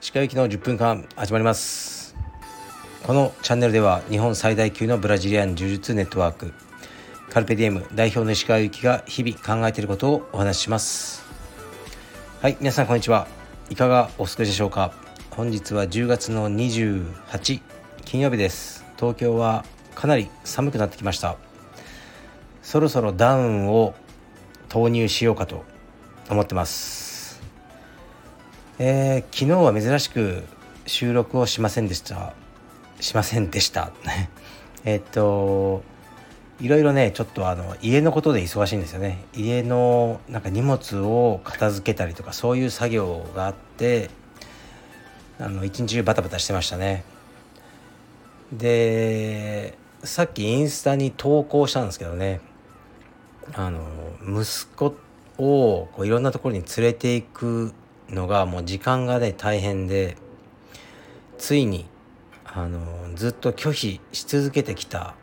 石川行きの10分間始まります。このチャンネルでは日本最大級のブラジリアン柔術ネットワークカルペディエム代表の石川行きが日々考えていることをお話しします。はい皆さんこんにちは。いかがお過ごしでしょうか？本日は10月の28金曜日です。東京はかなり寒くなってきました。そろそろダウンを投入しようかと思ってます。えー、昨日は珍しく収録をしませんでした。しませんでした。えっといろいろねちょっとあの家のことで忙しいんですよね。家のなんか荷物を片付けたりとかそういう作業があってあの一日中バタバタしてましたね。でさっきインスタに投稿したんですけどね。あの息子をこういろんなところに連れていくのがもう時間がね大変でついにあのずっと拒否し続けてきた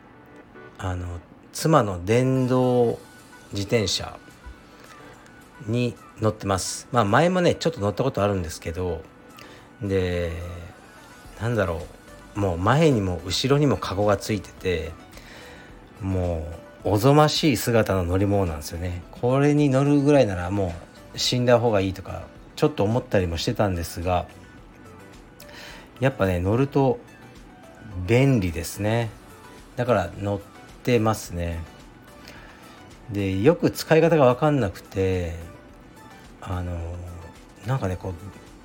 あの妻の電動自転車に乗ってます。まあ前もねちょっと乗ったことあるんですけどでなんだろうもう前にも後ろにもカゴがついててもうおぞましい姿の乗り物なんですよね。これに乗るぐらいならもう死んだ方がいいとかちょっと思ったりもしてたんですがやっぱね乗ると便利ですね。だから乗ってますね。でよく使い方が分かんなくてあのなんかねこう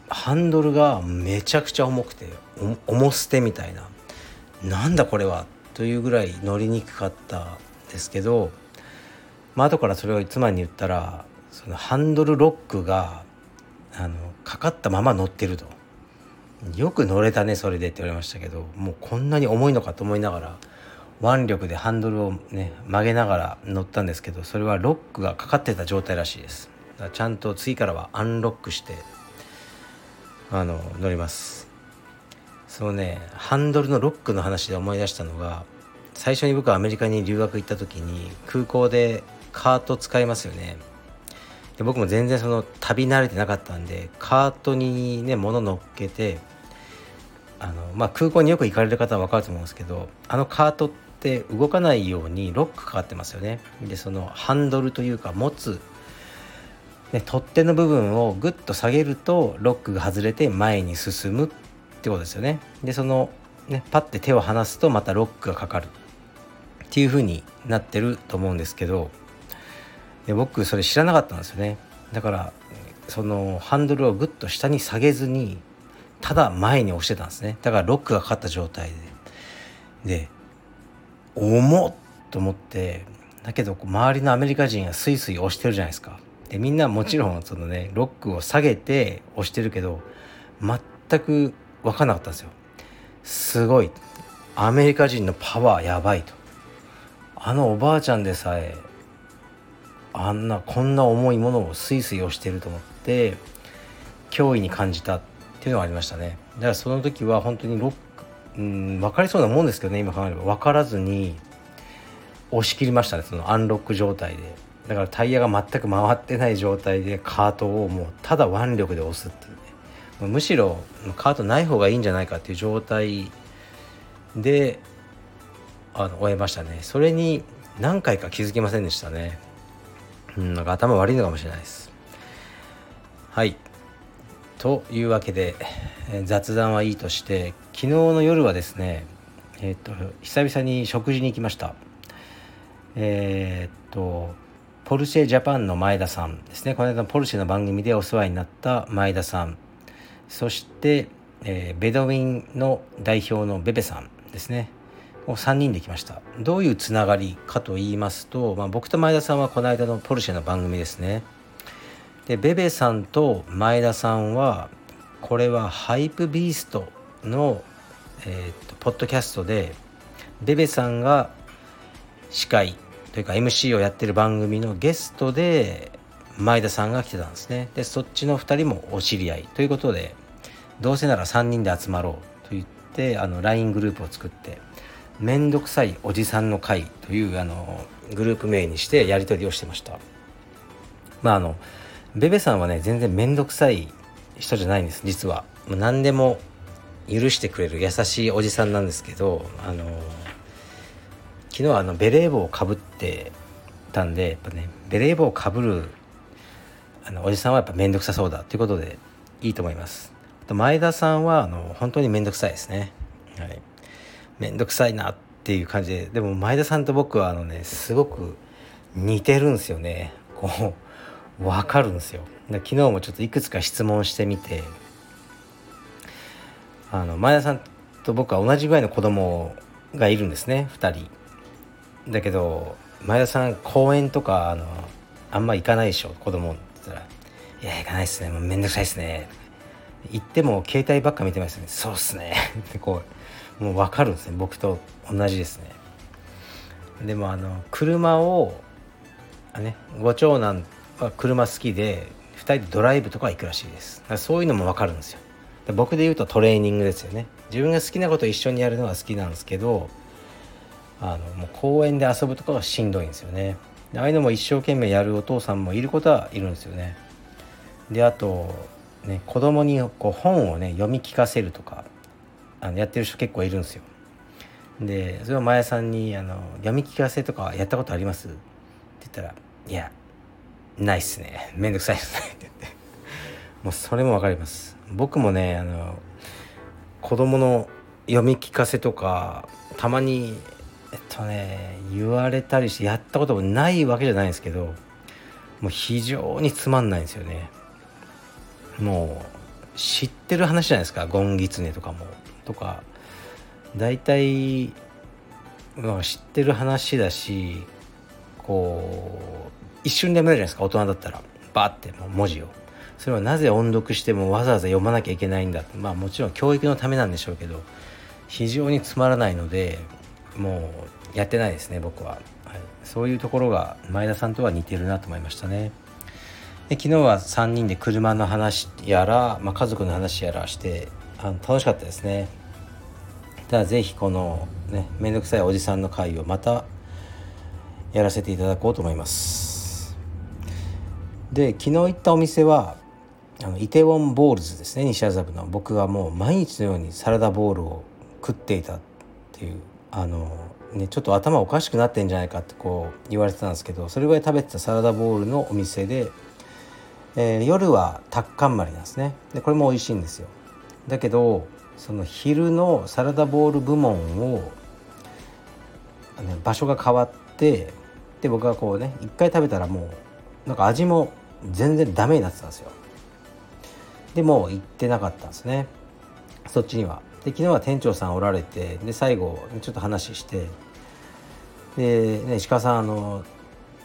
ハンドルがめちゃくちゃ重くて重捨てみたいな。なんだこれは？というぐらい乗りにくかったですけど、まあ後からそれを妻に言ったらそのハンドルロックがあのかかったまま乗ってると。よく乗れたねそれでって言われましたけどもうこんなに重いのかと思いながら腕力でハンドルをね曲げながら乗ったんですけどそれはロックがかかってた状態らしいです。だからちゃんと次からはアンロックしてあの乗ります。そのねハンドルのロックの話で思い出したのが最初に僕はアメリカに留学行った時に空港でカート使いますよね。で僕も全然その旅慣れてなかったんでカートにね物乗っけてあの、まあ、空港によく行かれる方は分かると思うんですけどあのカートって動かないようにロックかかってますよね。でそのハンドルというか持つね、取っ手の部分をグッと下げるとロックが外れて前に進むってことですよね。でそのねパッて手を離すとまたロックがかかる。っていう風になってると思うんですけどで僕それ知らなかったんですよね。だからそのハンドルをグッと下に下げずにただ前に押してたんですね。だからロックがかかった状態で。で重っと思ってだけど周りのアメリカ人がスイスイ押してるじゃないですか。でみんなもちろんそのねロックを下げて押してるけど全く分かんなかったんですよすごいアメリカ人のパワーやばいとあのおばあちゃんでさえあんなこんな重いものをスイスイ押してると思って脅威に感じたっていうのがありましたね。だからその時は本当にロックうん分かりそうなもんですけどね今考えれば。分からずに押し切りましたねそのアンロック状態で。だからタイヤが全く回ってない状態でカートをもうただ腕力で押すっていうね。むしろカートない方がいいんじゃないかっていう状態であの終えましたね。それに何回か気づきませんでしたね。うんなんか頭悪いのかもしれないです。はい。というわけで雑談はいいとして昨日の夜はですねえっ、と久々に食事に行きました。えっ、とポルシェジャパンの前田さんですね。この間ポルシェの番組でお世話になった前田さん。そして、えー、ベドウィンの代表のベベさんですね。3人で来ました。どういうつながりかと言いますと、まあ、僕と前田さんはこの間のポルシェの番組ですね。でベベさんと前田さんはこれはハイプビーストの、えーと、ポッドキャストでベベさんが司会というか MC をやってる番組のゲストで前田さんが来てたんですね。でそっちの2人もお知り合いということでどうせなら3人で集まろうと言ってあの LINE グループを作って「めんどくさいおじさんの会」というあのグループ名にしてやり取りをしてました。まああのベベさんはね全然面倒くさい人じゃないんです実は。何でも許してくれる優しいおじさんなんですけどあの昨日はあのベレー帽をかぶってたんでやっぱねベレー帽をかぶるあのおじさんはやっぱ面倒くさそうだということでいいと思います。前田さんはあの本当に面倒くさいですね。はい。面倒くさいなっていう感じででも前田さんと僕はあのねすごく似てるんですよね。こう分かるんですよ。昨日もちょっといくつか質問してみて。あの前田さんと僕は同じぐらいの子供がいるんですね2人。だけど前田さん公園とかあのあんま行かないでしょ子供って言ったら「いや行かないっすね。もうめんどくさいっすね」行っても携帯ばっか見てますね「そうっすね」ってこうもう分かるんですね。僕と同じですね。でもあの車をあねご長男は車好きで2人でドライブとか行くらしいです。そういうのも分かるんですよ。僕で言うとトレーニングですよね。自分が好きなことを一緒にやるのが好きなんですけどあのもう公園で遊ぶとかはしんどいんですよね。ああいうのも一生懸命やるお父さんもいることはいるんですよね。であとね子供にこう本をね読み聞かせるとかあのやってる人結構いるんですよ。でそれを前さんにあの「読み聞かせとかやったことあります?」って言ったら「いやないっすね。めんどくさいっすね」って言って。もうそれも分かります。僕もねあの子供の読み聞かせとかたまにえっとね言われたりしてやったこともないわけじゃないんですけどもう非常につまんないんですよね。もう知ってる話じゃないですか「ゴンギツネ」とかも。とか大体、まあ、知ってる話だしこう一瞬で読めるじゃないですか。大人だったらバーってもう文字を。それはなぜ音読してもわざわざ読まなきゃいけないんだ。まあもちろん教育のためなんでしょうけど非常につまらないのでもうやってないですね僕は、はい、そういうところが前田さんとは似てるなと思いましたね。で昨日は3人で車の話やら、まあ、家族の話やらしてあの楽しかったですね。ただ是非このね面倒くさいおじさんの会をまたやらせていただこうと思います。で昨日行ったお店はあのイテウォンボールズですね西麻布の。僕はもう毎日のようにサラダボールを食っていたっていうあのねちょっと頭おかしくなってんじゃないかってこう言われてたんですけどそれぐらい食べてたサラダボールのお店で、えー、夜はタッカンマリなんですね。でこれも美味しいんですよ。だけどその昼のサラダボール部門を場所が変わってで僕はこうね一回食べたらもうなんか味も全然ダメになってたんですよ。でも行ってなかったんですね。そっちには。で昨日は店長さんおられてで最後ちょっと話してで、ね、石川さんあの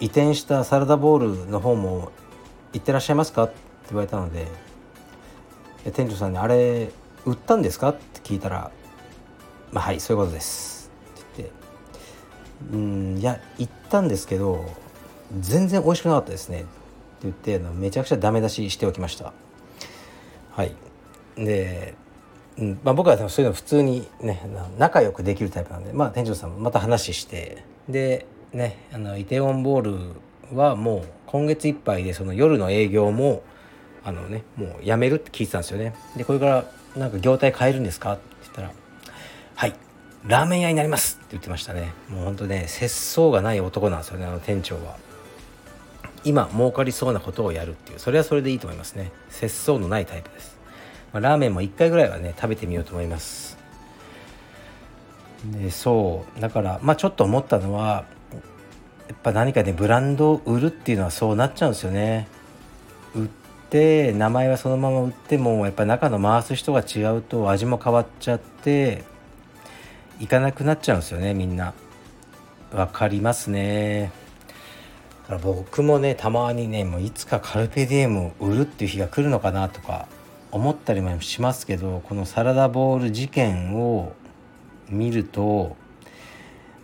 移転したサラダボウルの方も行ってらっしゃいますか？って言われたので店長さんに「あれ売ったんですか?」って聞いたら「まあはいそういうことです」って言って「うんいや行ったんですけど全然美味しくなかったですね」って言ってめちゃくちゃダメ出ししておきました。はい。でうんまあ、僕はそういうの普通にね仲良くできるタイプなんで、まあ、店長さんもまた話してでねあのイテウォンボールはもう今月いっぱいでその夜の営業もあのねもうやめるって聞いてたんですよね。でこれからなんか業態変えるんですか？って言ったら「はいラーメン屋になります」って言ってましたね。もうほんとね節操がない男なんですよねあの店長は。今儲かりそうなことをやるっていう。それはそれでいいと思いますね。節操のないタイプです。まあ、ラーメンも1回ぐらいはね食べてみようと思います。でそうだからまあちょっと思ったのはやっぱ何かねブランドを売るっていうのはそうなっちゃうんですよね。売って名前はそのまま売ってもやっぱ中の回す人が違うと味も変わっちゃっていかなくなっちゃうんですよねみんな。わかりますね。だから僕もねたまにねもういつかカルペディエムを売るっていう日が来るのかなとか思ったりもしますけどこのサラダボール事件を見ると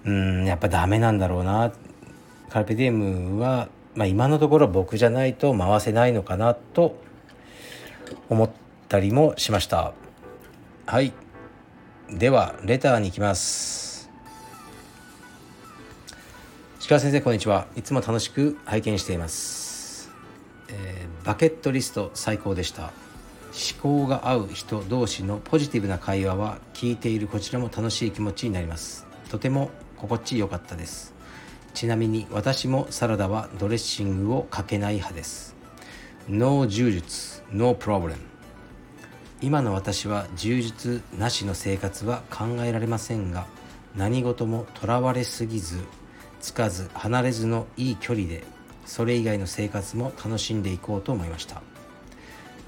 うんやっぱダメなんだろうな。カルペディエムは、まあ、今のところ僕じゃないと回せないのかなと思ったりもしました。はい。ではレターに行きます。鹿先生こんにちは。いつも楽しく拝見しています、えー、バケットリスト最高でした。思考が合う人同士のポジティブな会話は聞いているこちらも楽しい気持ちになります。とても心地よかったです。ちなみに私もサラダはドレッシングをかけない派です。ノー柔術ノープロブレム今の私は充実なしの生活は考えられませんが何事もとらわれすぎずつかず離れずのいい距離でそれ以外の生活も楽しんでいこうと思いました。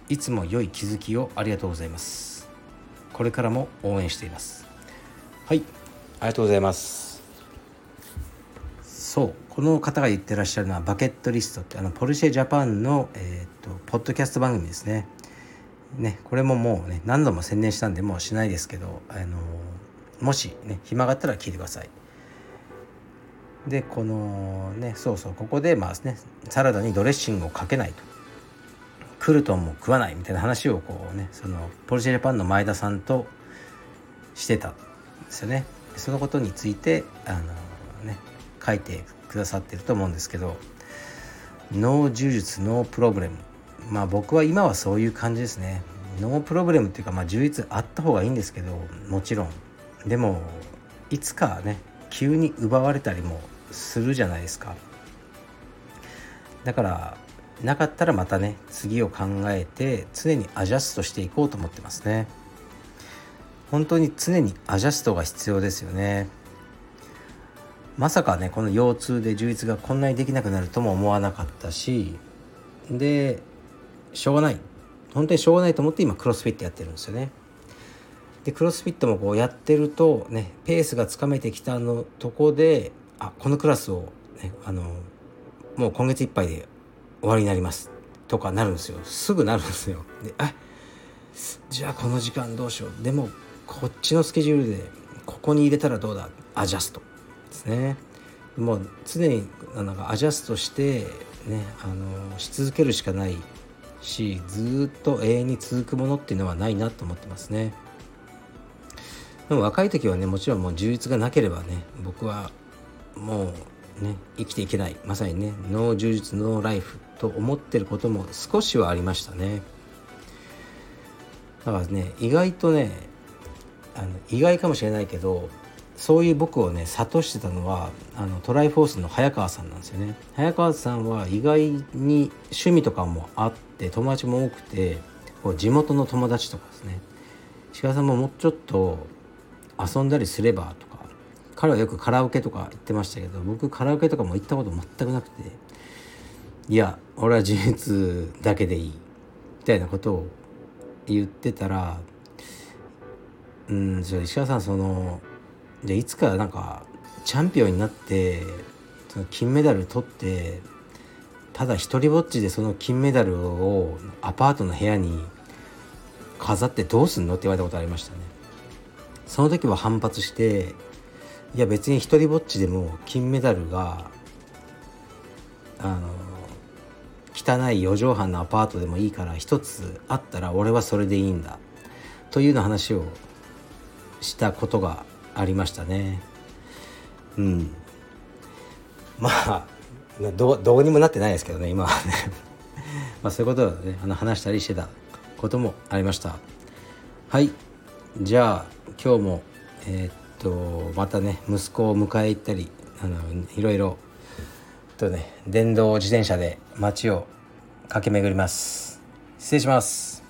いつも良い気づきをありがとうございます。これからも応援しています。はいありがとうございます。そうこの方が言ってらっしゃるのはバケットリストってあのポルシェジャパンの、えーと、とポッドキャスト番組ですね。ねこれももうね何度も宣伝したんでもうしないですけどあのもしね暇があったら聞いてください。でこのねそうそうここでまあねサラダにドレッシングをかけないと。クルトンも食わないみたいな話をこうねそのポルシェジャパンの前田さんとしてたんですよね。そのことについてあのね書いてくださってると思うんですけどNo 充実 no problem。まあ僕は今はそういう感じですね。 No problem っていうかまあ充実あった方がいいんですけどもちろん。でもいつかね急に奪われたりもするじゃないですか。だからなかったらまたね次を考えて常にアジャストしていこうと思ってますね。本当に常にアジャストが必要ですよね。まさかねこの腰痛で充実がこんなにできなくなるとも思わなかったしでしょうがない。本当にしょうがないと思って今クロスフィットやってるんですよね。でクロスフィットもこうやってるとねペースがつかめてきたのとこであこのクラスを、ね、あのもう今月いっぱいで終わりになりますとかなるんですよ。すぐなるんですよ。であじゃあこの時間どうしよう。でもこっちのスケジュールでここに入れたらどうだ。アジャスト。ですね。もう常になんかアジャストしてねあのし続けるしかないしずっと永遠に続くものっていうのはないなと思ってますね。でも若い時はねもちろんもう充実がなければね僕はもうね生きていけない。まさにねノー充実ノーライフと思ってることも少しはありましたね。だからね意外とねあの意外かもしれないけどそういう僕をね諭してたのはあのトライフォースの早川さんなんですよね。早川さんは意外に趣味とかもあって友達も多くてこう地元の友達とかですね。鹿さんももうちょっと遊んだりすればとか彼はよくカラオケとか行ってましたけど僕カラオケとかも行ったこと全くなくていや俺は事実だけでいいみたいなことを言ってたらうんじゃ石川さんそのじゃいつかなんかチャンピオンになってその金メダル取ってただ一人ぼっちでその金メダルをアパートの部屋に飾ってどうすんのって言われたことありましたね。その時は反発していや別に一人ぼっちでも金メダルがあの汚い4畳半のアパートでもいいから一つあったら俺はそれでいいんだ。というような話をしたことがありましたね。うん。まあどどうにもなってないですけどね今はね。まあそういうことをねあの話したりしてたこともありました。はい。じゃあ今日もえー、っとまたね息子を迎え行ったりあのいろいろとね電動自転車で街を駆け巡ります。失礼します